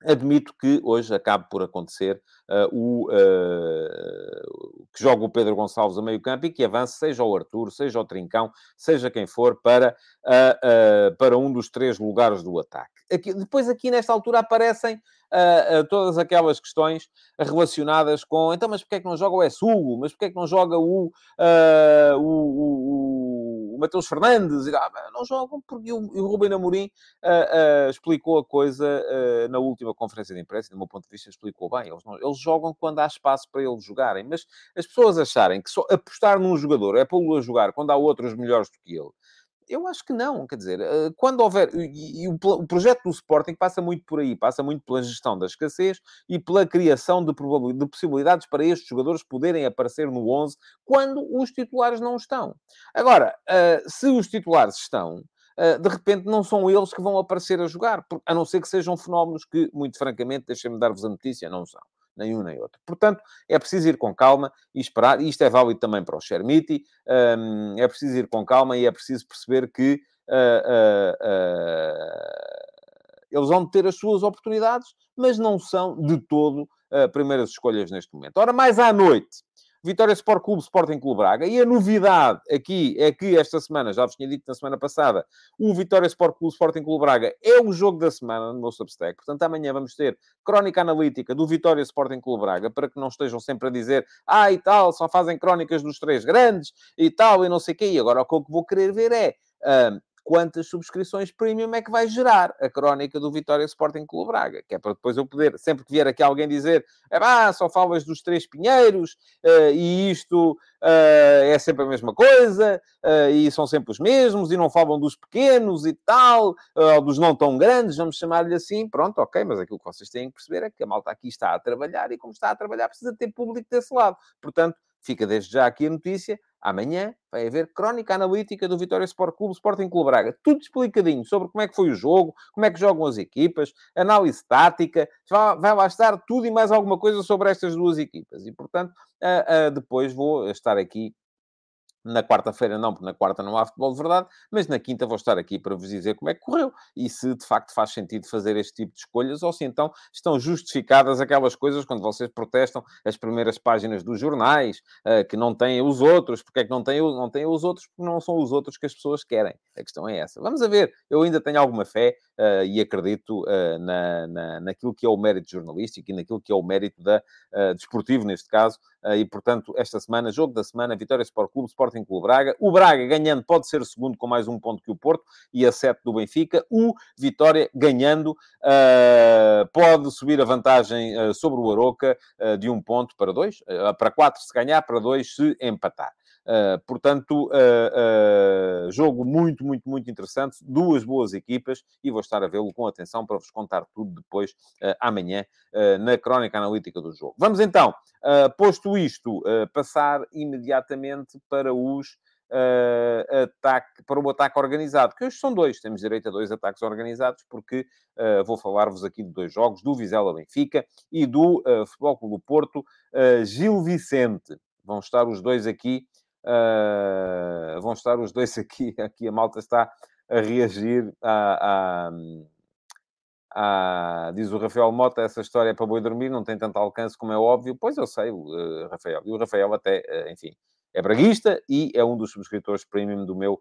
Admito que hoje acabe por acontecer uh, o uh, que joga o Pedro Gonçalves a meio campo e que avance, seja o Arthur, seja o Trincão, seja quem for, para, uh, para um dos três lugares do ataque. Aqui, depois, aqui nesta altura, aparecem todas aquelas questões relacionadas com então, mas porquê é que não joga o Essugo? Mas porquê é que não joga o, o, o, o Matheus Fernandes? Ah, não jogam porque o, o Rubem Amorim explicou a coisa na última conferência de imprensa, do meu ponto de vista, explicou bem. Eles, não, eles jogam quando há espaço para eles jogarem. Mas as pessoas acharem que só apostar num jogador é pô-lo a jogar quando há outros melhores do que ele, eu acho que não, quer dizer, eh, quando houver. E, o, projeto do Sporting passa muito por aí, passa muito pela gestão da escassez e pela criação de, de possibilidades para estes jogadores poderem aparecer no 11 quando os titulares não estão. Agora, uh, se os titulares estão, uh, de repente não são eles que vão aparecer a jogar, a não ser que sejam fenómenos que, muito francamente, deixem-me dar-vos a notícia, não são nem um nem outro. Portanto, é preciso ir com calma e esperar, e isto é válido também para o Chermiti, um, é preciso ir com calma e é preciso perceber que uh, uh, eles vão ter as suas oportunidades, mas não são de todo primeiras escolhas neste momento. Ora, mais à noite, Vitória Sport Clube, Sporting Clube Braga. E a novidade aqui é que esta semana, já vos tinha dito na semana passada, o Vitória Sport Clube, Sporting Clube Braga é o jogo da semana no meu Substack. Portanto, amanhã vamos ter crónica analítica do Vitória Sporting Clube Braga, para que não estejam sempre a dizer, ah, e tal, só fazem crónicas dos três grandes, e tal, e não sei o quê. E agora o que eu vou querer ver é... Uh, quantas subscrições premium é que vai gerar a crónica do Vitória Sporting Clube Braga, que é para depois eu poder, sempre que vier aqui alguém dizer, pá, só falas dos três pinheiros, uh, e isto uh, é sempre a mesma coisa, uh, e são sempre os mesmos, e não falam dos pequenos e tal, ou dos não tão grandes, vamos chamar-lhe assim, pronto, ok, mas aquilo que vocês têm que perceber é que a malta aqui está a trabalhar, e como está a trabalhar precisa ter público desse lado. Portanto, fica desde já aqui a notícia, Amanhã vai haver crónica analítica do Vitória Sport Clube, Sporting Clube Braga. Tudo explicadinho sobre como é que foi o jogo, como é que jogam as equipas, análise tática. Vai lá estar tudo e mais alguma coisa sobre estas duas equipas. E, portanto, depois vou estar aqui na quarta-feira não, porque na quarta não há futebol de verdade, mas na quinta vou estar aqui para vos dizer como é que correu e se de facto faz sentido fazer este tipo de escolhas ou se então estão justificadas aquelas coisas quando vocês protestam as primeiras páginas dos jornais, uh, que não têm os outros, porque é que não têm, não têm os outros, porque não são os outros que as pessoas querem. A questão é essa. Vamos a ver, eu ainda tenho alguma fé uh, e acredito uh, na, na, naquilo que é o mérito jornalístico e naquilo que é o mérito da, desportivo, neste caso, e portanto, esta semana, jogo da semana, Vitória Sport Clube, Sport Sporting o Braga. O Braga ganhando pode ser segundo com mais um ponto que o Porto e a sete do Benfica. O Vitória ganhando uh, pode subir a vantagem uh, sobre o Aroca uh, de um ponto para dois, para quatro se ganhar, para dois se empatar. Uh, portanto, uh, uh, jogo muito, muito, muito interessante. Duas boas equipas e vou estar a vê-lo com atenção para vos contar tudo depois amanhã na crónica analítica do jogo. Vamos então, posto isto, passar imediatamente para os. ataque, para o ataque organizado, que hoje são dois, temos direito a dois ataques organizados, porque vou falar-vos aqui de dois jogos, do Vizela Benfica e do Futebol Clube do Porto Gil Vicente. Vão estar os dois aqui Uh, vão estar os dois aqui. Aqui a malta está a reagir a, a, a, diz o Rafael Mota, essa história é para boi dormir, não tem tanto alcance como é óbvio. Pois eu sei, uh, Rafael. E o Rafael até, uh, enfim, é braguista e é um dos subscritores premium do meu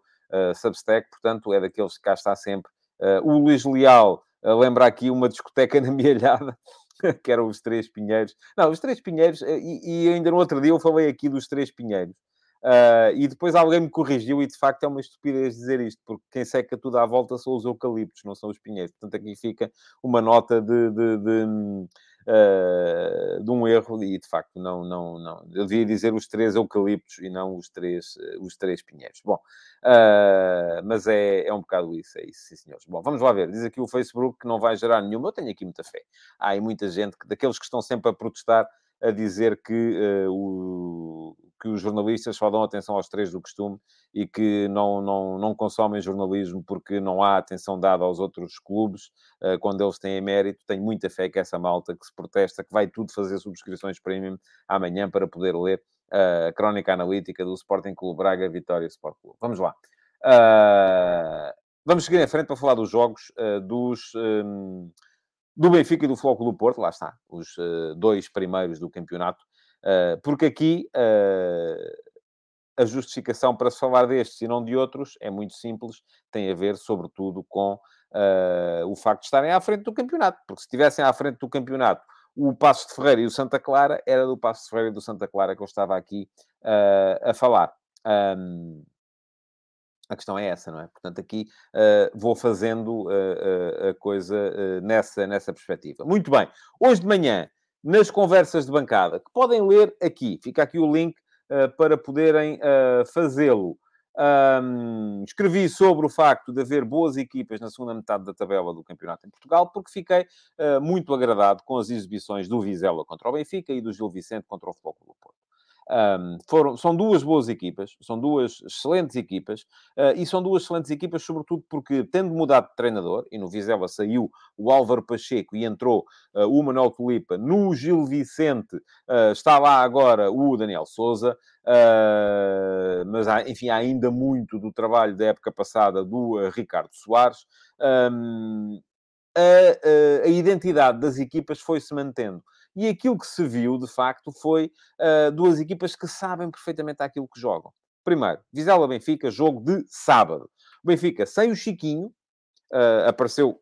Substack, portanto é daqueles que cá está sempre. o Luís Leal lembra aqui uma discoteca na Mialhada, que eram os Três Pinheiros. Não, os Três Pinheiros, e, e ainda no outro dia eu falei aqui dos Três Pinheiros. Uh, e depois alguém me corrigiu e de facto é uma estupidez dizer isto, porque quem seca tudo à volta são os eucaliptos, não são os pinheiros. Portanto, aqui fica uma nota de, de, de, uh, de um erro e de facto não, não, não. Eu devia dizer os três eucaliptos e não os três, os três pinheiros. Bom, uh, mas é, é um bocado isso, é isso, sim, senhores. Bom, vamos lá ver. Diz aqui o Facebook que não vai gerar nenhuma. Eu tenho aqui muita fé. Há aí muita gente, que, daqueles que estão sempre a protestar, a dizer que o que os jornalistas só dão atenção aos três do costume e que não, não, não consomem jornalismo porque não há atenção dada aos outros clubes uh, quando eles têm mérito. Tenho muita fé que essa malta que se protesta, que vai tudo fazer subscrições premium amanhã para poder ler uh, a crónica analítica do Sporting Clube Braga Vitória Sport Clube. Vamos lá. Uh, vamos seguir em frente para falar dos jogos dos. Um, do Benfica e do Floco do Porto, lá está, os dois primeiros do campeonato, porque aqui a justificação para se falar destes e não de outros é muito simples, tem a ver, sobretudo, com uh, o facto de estarem à frente do campeonato, porque se estivessem à frente do campeonato o Passo de Ferreira e o Santa Clara, era do Passo de Ferreira e do Santa Clara que eu estava aqui a falar. Um, a questão é essa, não é? Portanto, aqui uh, vou fazendo uh, uh, a coisa nessa, nessa perspectiva. Muito bem. Hoje de manhã, nas conversas de bancada, que podem ler aqui, fica aqui o link para poderem fazê-lo. Um, escrevi sobre o facto de haver boas equipas na segunda metade da tabela do campeonato em Portugal, porque fiquei uh, muito agradado com as exibições do Vizela contra o Benfica e do Gil Vicente contra o Futebol do Porto. Um, foram, são duas boas equipas, são duas excelentes equipas, uh, e são duas excelentes equipas, sobretudo porque, tendo mudado de treinador, e no Vizela saiu o Álvaro Pacheco e entrou uh, o Manuel Tulipa, no Gil Vicente uh, está lá agora o Daniel Souza, mas há, enfim, há ainda muito do trabalho da época passada do Ricardo Soares. Um, a, a, identidade das equipas foi-se mantendo. E aquilo que se viu, de facto, foi uh, duas equipas que sabem perfeitamente aquilo que jogam. Primeiro, Vizela-Benfica, jogo de sábado. O Benfica, sem o Chiquinho, uh, apareceu...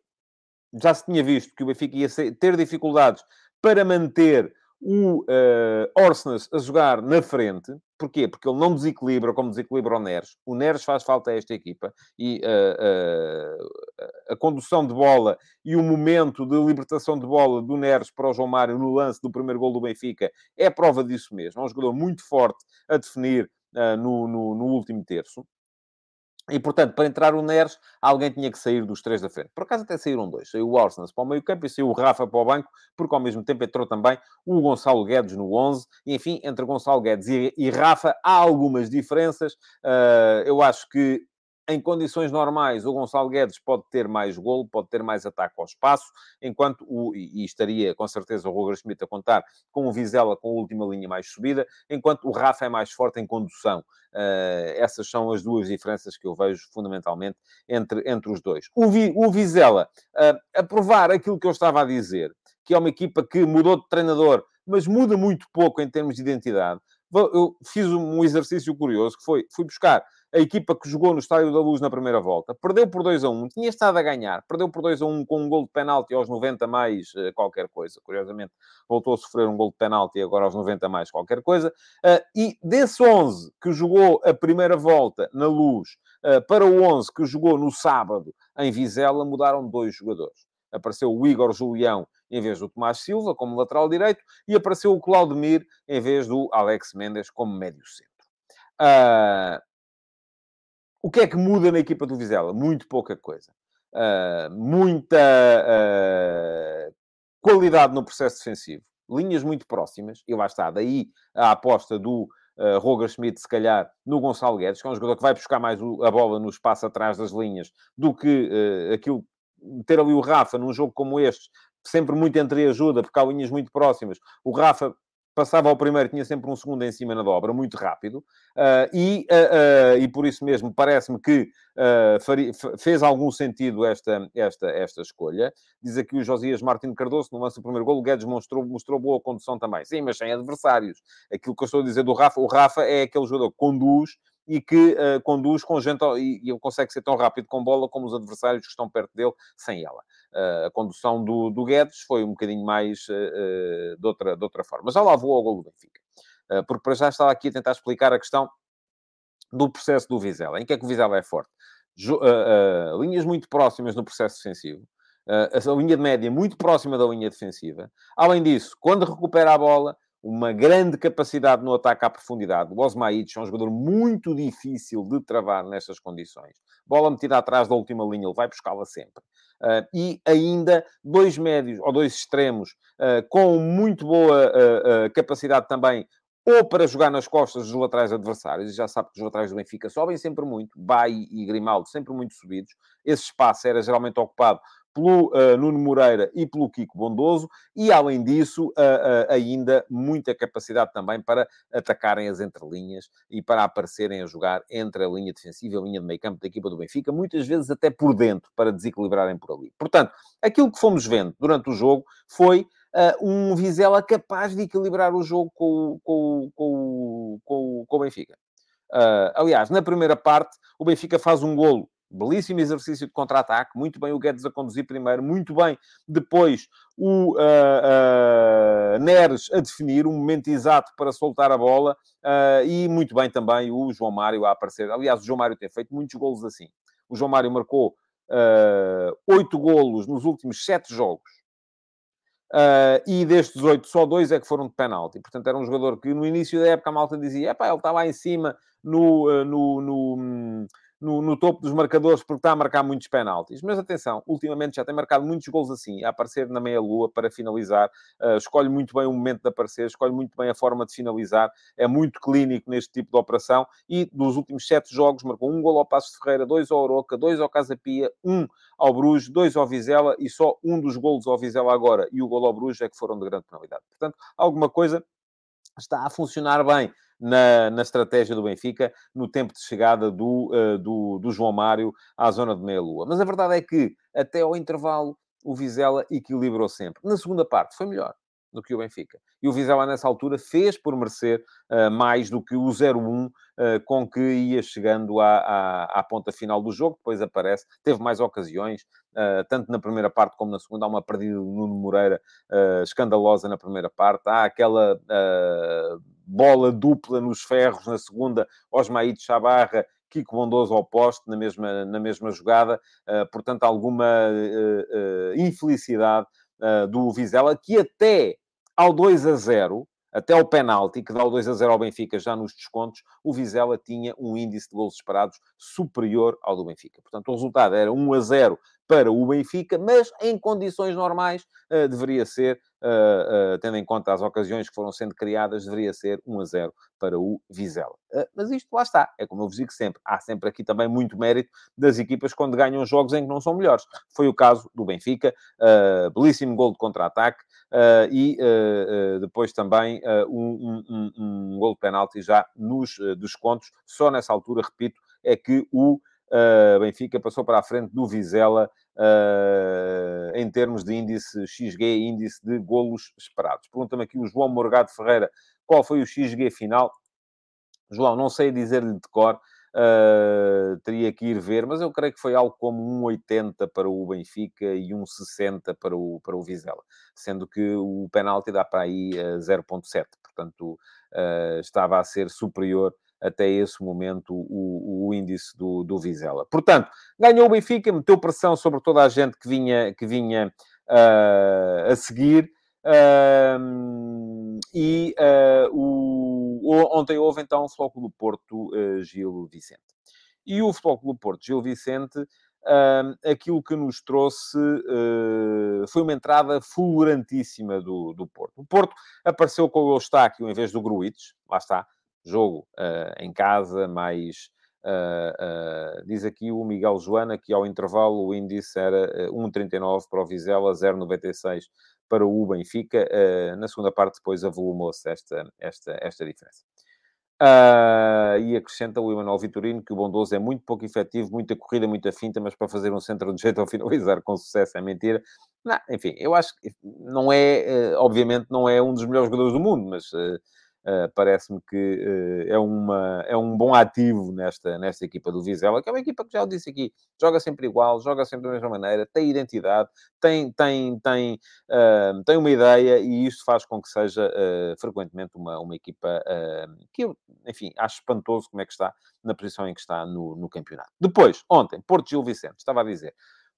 Já se tinha visto que o Benfica ia ter dificuldades para manter o uh, Orsnes a jogar na frente. Porquê? Porque ele não desequilibra como desequilibra o Neres. O Neres faz falta a esta equipa e uh, uh, a condução de bola e o momento de libertação de bola do Neres para o João Mário no lance do primeiro gol do Benfica é prova disso mesmo. É um jogador muito forte a definir no, no, no último terço. E, portanto, para entrar o Neres, alguém tinha que sair dos três da frente. Por acaso até saíram dois. Saiu o Arsenal para o meio campo e saiu o Rafa para o banco, porque ao mesmo tempo entrou também o Gonçalo Guedes no 11. E, enfim, entre Gonçalo Guedes e, e Rafa há algumas diferenças. Uh, eu acho que em condições normais, o Gonçalo Guedes pode ter mais golo, pode ter mais ataque ao espaço, enquanto o, e estaria com certeza o Roger Schmidt a contar com o Vizela com a última linha mais subida, enquanto o Rafa é mais forte em condução. Uh, essas são as duas diferenças que eu vejo fundamentalmente entre, entre os dois. O, Vi, o Vizela, uh, a provar aquilo que eu estava a dizer, que é uma equipa que mudou de treinador, mas muda muito pouco em termos de identidade. Eu fiz um exercício curioso que foi, fui buscar a equipa que jogou no Estádio da Luz na primeira volta, perdeu por 2 a 1, tinha estado a ganhar, perdeu por 2 a 1 com um gol de penalti aos 90 mais uh, qualquer coisa. Curiosamente, voltou a sofrer um gol de penalti agora aos 90 mais qualquer coisa. Uh, e desse 11 que jogou a primeira volta na Luz uh, para o 11 que jogou no sábado em Vizela, mudaram dois jogadores. Apareceu o Igor Julião em vez do Tomás Silva como lateral direito e apareceu o Claudemir em vez do Alex Mendes como médio centro. Uh, o que é que muda na equipa do Vizela? Muito pouca coisa. Uh, muita uh, qualidade no processo defensivo. Linhas muito próximas. E lá está. Daí a aposta do uh, Roger Schmidt, se calhar, no Gonçalo Guedes, que é um jogador que vai buscar mais a bola no espaço atrás das linhas do que uh, aquilo... Ter ali o Rafa num jogo como este, sempre muito entre ajuda, porque há linhas muito próximas. O Rafa passava ao primeiro, tinha sempre um segundo em cima na dobra, muito rápido, uh, e, uh, uh, e por isso mesmo parece-me que fez algum sentido esta, esta, esta escolha. Diz aqui o Josias Martins Cardoso, no lance do primeiro gol, o Guedes mostrou, mostrou boa condução também. Sim, mas sem adversários. Aquilo que eu estou a dizer do Rafa, o Rafa é aquele jogador que conduz e que uh, conduz com gente e, e ele consegue ser tão rápido com bola como os adversários que estão perto dele sem ela. Uh, a condução do, do, Guedes foi um bocadinho mais uh, de, outra, de outra forma. Mas já lá vou ao gol do Benfica. porque para já estava aqui a tentar explicar a questão do processo do Vizela. Em que é que o Vizela é forte? Jo linhas muito próximas no processo defensivo. a linha de média muito próxima da linha defensiva. Além disso, quando recupera a bola, uma grande capacidade no ataque à profundidade. O Osmaídes é um jogador muito difícil de travar nestas condições. Bola metida atrás da última linha, ele vai buscá-la sempre. Uh, e ainda dois médios, ou dois extremos, uh, com muito boa uh, capacidade também, ou para jogar nas costas dos laterais adversários, e já sabe que os laterais do Benfica sobem sempre muito, Bai e Grimaldo sempre muito subidos. Esse espaço era geralmente ocupado pelo uh, Nuno Moreira e pelo Kiko Bondoso, e além disso, uh, ainda muita capacidade também para atacarem as entrelinhas e para aparecerem a jogar entre a linha defensiva e a linha de meio campo da equipa do Benfica, muitas vezes até por dentro, para desequilibrarem por ali. Portanto, aquilo que fomos vendo durante o jogo foi uh, um Vizela capaz de equilibrar o jogo com, com, com, com, com o Benfica. Uh, aliás, na primeira parte, o Benfica faz um golo belíssimo exercício de contra-ataque, muito bem o Guedes a conduzir primeiro, muito bem depois o uh, uh, Neres a definir o um momento exato para soltar a bola uh, e muito bem também o João Mário a aparecer. Aliás, o João Mário tem feito muitos golos assim. O João Mário marcou oito golos nos últimos sete jogos e destes oito, só dois é que foram de penalti. Portanto, era um jogador que no início da época a malta dizia: ele está lá em cima no, no, no, hum, no, no, topo dos marcadores porque está a marcar muitos penaltis. Mas atenção, ultimamente já tem marcado muitos gols assim, a aparecer na meia-lua para finalizar. Uh, escolhe muito bem o momento de aparecer, escolhe muito bem a forma de finalizar. É muito clínico neste tipo de operação. E dos últimos sete jogos marcou um gol ao Passo de Ferreira, dois ao Oroca, dois ao Casa Pia, um ao Bruges, dois ao Vizela e só um dos golos ao Vizela agora e o gol ao Bruges é que foram de grande penalidade. Portanto, alguma coisa está a funcionar bem na, na estratégia do Benfica no tempo de chegada do, uh, do, do João Mário à zona de meia-lua. Mas a verdade é que, até ao intervalo, o Vizela equilibrou sempre. Na segunda parte, foi melhor do que o Benfica. E o Vizela, nessa altura, fez por merecer uh, mais do que o 0-1 uh, com que ia chegando à, à, à, ponta final do jogo. Depois aparece, teve mais ocasiões, uh, tanto na primeira parte como na segunda. Há uma perdida do Nuno Moreira escandalosa na primeira parte. Há aquela bola dupla nos ferros na segunda, Osmaíde Chabarra Kiko Bondoso ao poste na mesma, na mesma jogada, uh, portanto, alguma uh, uh, infelicidade do Vizela, que até ao 2 a 0, até ao penalti, que dá o 2 a 0 ao Benfica já nos descontos, o Vizela tinha um índice de gols esperados superior ao do Benfica. Portanto, o resultado era 1 a 0 para o Benfica, mas em condições normais uh, deveria ser, uh, uh, tendo em conta as ocasiões que foram sendo criadas, deveria ser 1 a 0 para o Vizela. mas isto lá está, é como eu vos digo sempre, há sempre aqui também muito mérito das equipas quando ganham jogos em que não são melhores. Foi o caso do Benfica, belíssimo gol de contra-ataque e depois também um, um, um, um gol de penalti já nos descontos. Só nessa altura, repito, é que o uh, Benfica passou para a frente do Vizela uh, em termos de índice XG, índice de golos esperados. Pergunta-me aqui o João Morgado Ferreira qual foi o XG final. João, não sei dizer-lhe de cor, uh, teria que ir ver, mas eu creio que foi algo como 1,80 para o Benfica e 1,60 para o, para o Vizela, sendo que o penalti dá para aí uh, 0,7, portanto estava a ser superior até esse momento o, o índice do, do Vizela. Portanto, ganhou o Benfica, meteu pressão sobre toda a gente que vinha, que vinha uh, a seguir. Uh, e uh, o, ontem houve então o Futebol Clube Porto uh, Gil Vicente. E o Futebol Clube Porto Gil Vicente, aquilo que nos trouxe foi uma entrada fulgurantíssima do, do Porto. O Porto apareceu com o Eustáquio em vez do Gruites, lá está, jogo uh, em casa, mais. Uh, uh, diz aqui o Miguel Joana que ao intervalo o índice era 1,39 para o Vizela, 0,96 para o Benfica. na segunda parte, depois avolumou-se esta, esta, esta diferença. Uh, e acrescenta o Emanuel Vitorino que o bondoso é muito pouco efetivo, muita corrida, muita finta, mas para fazer um centro de jeito ao finalizar com sucesso é mentira. Não, enfim, eu acho que não é, obviamente, não é um dos melhores jogadores do mundo, mas Uh, Parece-me que uh, é, uma, é um bom ativo nesta, nesta equipa do Vizela, que é uma equipa que já eu disse aqui, joga sempre igual, joga sempre da mesma maneira, tem identidade, tem, tem, tem, uh, tem uma ideia e isto faz com que seja frequentemente uma, uma equipa que eu, enfim, acho espantoso como é que está na posição em que está no, no campeonato. Depois, ontem, Porto Gil Vicente, estava a dizer,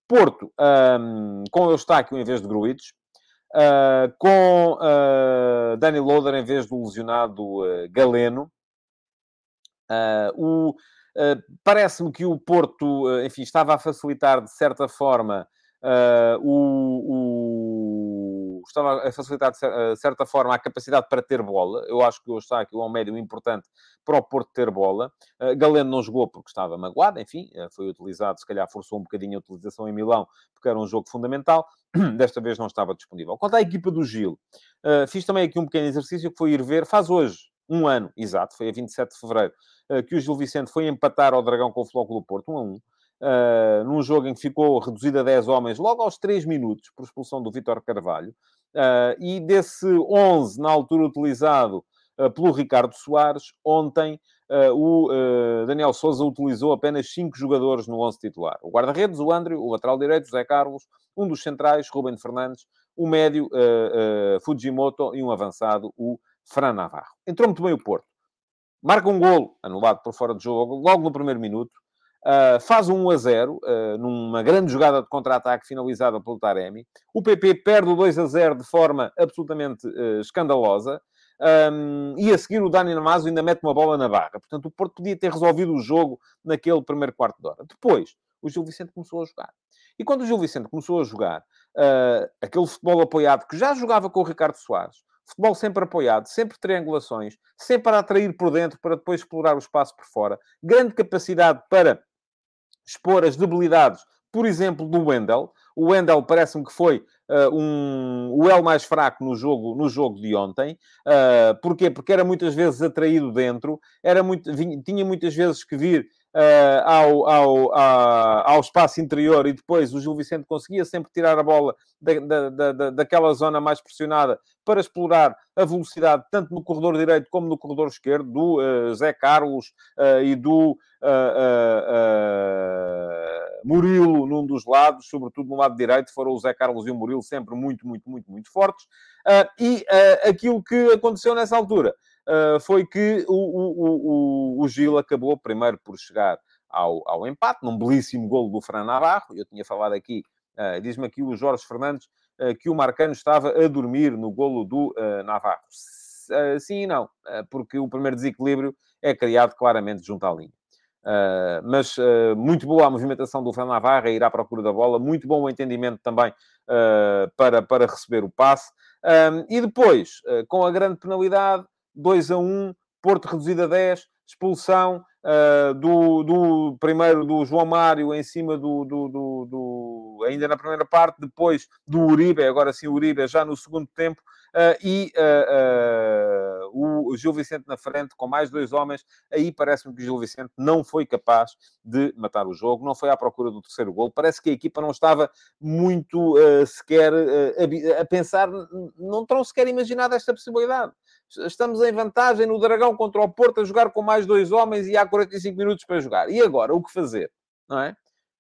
Porto um, com Eustáquio em vez de Gruitos, uh, com uh, Danny Loader em vez do lesionado uh, Galeno. Parece-me que o Porto, enfim, estava a facilitar de certa forma o estava a facilitar, de certa forma, a capacidade para ter bola. Eu acho que hoje está aqui um médio importante para o Porto ter bola. Galeno não jogou porque estava magoado, enfim, foi utilizado, se calhar forçou um bocadinho a utilização em Milão, porque era um jogo fundamental. Desta vez não estava disponível. Quanto à equipa do Gil, fiz também aqui um pequeno exercício que foi ir ver, faz hoje um ano, exato, foi a 27 de fevereiro, que o Gil Vicente foi empatar ao Dragão com o Flóculo Porto, 1 a 1 uh, num jogo em que ficou reduzido a 10 homens logo aos 3 minutos, por expulsão do Vitor Carvalho, uh, e desse 11, na altura utilizado uh, pelo Ricardo Soares, ontem o Daniel Souza utilizou apenas 5 jogadores no 11 titular. O guarda-redes, o André, o lateral direito, José Carlos, um dos centrais, Ruben Fernandes, o médio, Fujimoto, e um avançado, o Fran Navarro. Entrou muito bem o Porto. Marca um golo, anulado por fora de jogo, logo no primeiro minuto. Uh, faz um 1 a 0 uh, ah, numa grande jogada de contra-ataque finalizada pelo Taremi. O PP perde o 2 a 0 de forma absolutamente uh, escandalosa. Um, e a seguir o Dani Namazo ainda mete uma bola na barra. Portanto, o Porto podia ter resolvido o jogo naquele primeiro quarto de hora. Depois, o Gil Vicente começou a jogar. E quando o Gil Vicente começou a jogar, aquele futebol apoiado que já jogava com o Ricardo Soares, futebol sempre apoiado, sempre triangulações, sempre a atrair por dentro para depois explorar o espaço por fora, grande capacidade para expor as debilidades, por exemplo, do Wendel. O Wendel parece-me que foi uh, um, o L mais fraco no jogo, no jogo de ontem. Uh, porquê? Porque era muitas vezes atraído dentro, era muito, vinha, tinha muitas vezes que vir uh, ao, ao, ao espaço interior e depois o Gil Vicente conseguia sempre tirar a bola da, da, da, daquela zona mais pressionada para explorar a velocidade tanto no corredor direito como no corredor esquerdo do uh, Zé Carlos uh, e do Murilo num dos lados, sobretudo no lado direito, foram o Zé Carlos e o Murilo sempre muito, muito, muito, muito fortes. e aquilo que aconteceu nessa altura uh, foi que o, o, o, o, Gil acabou primeiro por chegar ao, ao empate, num belíssimo golo do Fran Navarro. Eu tinha falado aqui, uh, diz-me aqui o Jorge Fernandes, uh, que o Marcano estava a dormir no golo do Navarro. sim e não, porque o primeiro desequilíbrio é criado claramente junto à linha. Uh, mas uh, muito boa a movimentação do Fran Navarra, ir à procura da bola, muito bom o entendimento também uh, para, para receber o passe. e depois, com a grande penalidade, 2 a 1, Porto reduzido a 10, expulsão uh, do, do primeiro do João Mário em cima do, do, do, ainda na primeira parte, depois do Uribe, agora sim Uribe já no segundo tempo, uh, e uh, o Gil Vicente na frente com mais dois homens. Aí parece-me que o Gil Vicente não foi capaz de matar o jogo, não foi à procura do terceiro gol. Parece que a equipa não estava muito sequer a, a pensar, não terão sequer imaginado esta possibilidade estamos em vantagem no Dragão contra o Porto a jogar com mais dois homens e há 45 minutos para jogar. E agora, o que fazer? Não é?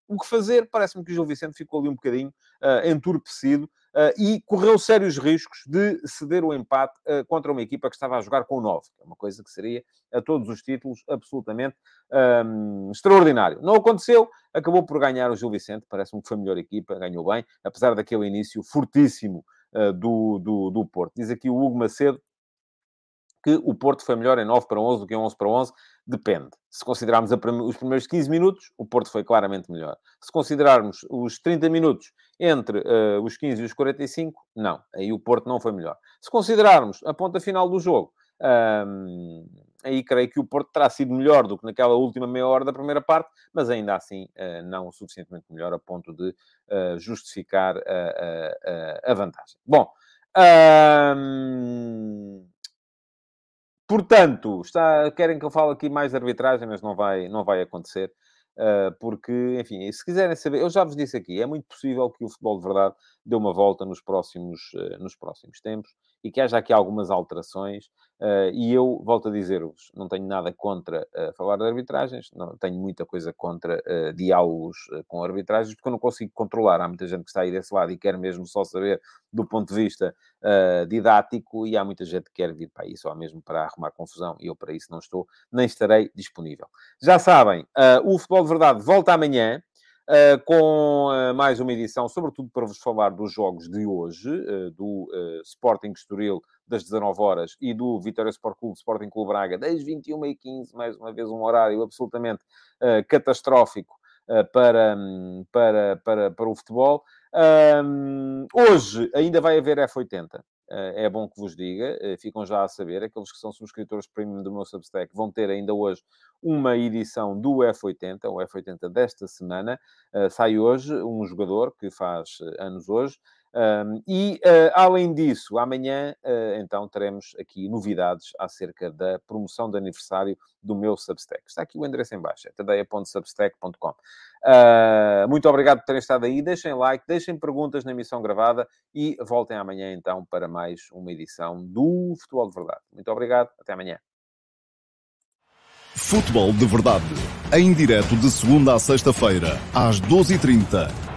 O que fazer? Parece-me que o Gil Vicente ficou ali um bocadinho uh, entorpecido uh, e correu sérios riscos de ceder o empate uh, contra uma equipa que estava a jogar com 9, que é uma coisa que seria, a todos os títulos, absolutamente um, extraordinário. Não aconteceu, acabou por ganhar o Gil Vicente, parece-me que foi a melhor equipa, ganhou bem, apesar daquele início fortíssimo do, do, do Porto. Diz aqui o Hugo Macedo, que o Porto foi melhor em 9 para 11 do que em 11 para 11. Depende. Se considerarmos os primeiros 15 minutos, o Porto foi claramente melhor. Se considerarmos os 30 minutos entre uh, os 15 e os 45, não. Aí o Porto não foi melhor. Se considerarmos a ponta final do jogo, um, aí creio que o Porto terá sido melhor do que naquela última meia hora da primeira parte, mas ainda assim uh, não suficientemente melhor a ponto de uh, justificar a vantagem. Bom, um, Portanto, está, querem que eu fale aqui mais de arbitragem, mas não vai, não vai acontecer. Uh, porque, enfim, se quiserem saber, eu já vos disse aqui, é muito possível que o futebol de verdade dê uma volta nos próximos, uh, nos próximos tempos e que haja aqui algumas alterações. Uh, e eu volto a dizer-vos, não tenho nada contra falar de arbitragens, não tenho muita coisa contra diálogos com arbitragens, porque eu não consigo controlar. Há muita gente que está aí desse lado e quer mesmo só saber do ponto de vista didático, e há muita gente que quer vir para isso, só mesmo para arrumar confusão, e eu para isso não estou, nem estarei disponível. Já sabem, o Futebol de Verdade volta amanhã. Uh, com uh, mais uma edição, sobretudo para vos falar dos jogos de hoje, uh, do Sporting Estoril das 19 horas e do Vitória Sport Clube Sporting Clube Braga das 21h15, mais uma vez um horário absolutamente catastrófico para, para, para, para o futebol. hoje ainda vai haver F80. Eh, é bom que vos diga, eh, ficam já a saber, aqueles que são subscritores premium do meu Substack vão ter ainda hoje uma edição do F80, o F80 desta semana. Uh, sai hoje um jogador que faz anos hoje. Um, e, uh, além disso, amanhã, uh, então, teremos aqui novidades acerca da promoção de aniversário do meu Substack. Está aqui o endereço em baixo, é tadeia.substack.com. Uh, muito obrigado por terem estado aí. Deixem like, deixem perguntas na emissão gravada e voltem amanhã, então, para mais uma edição do Futebol de Verdade. Muito obrigado, até amanhã. Futebol de Verdade, em direto de segunda a sexta-feira, às 12h30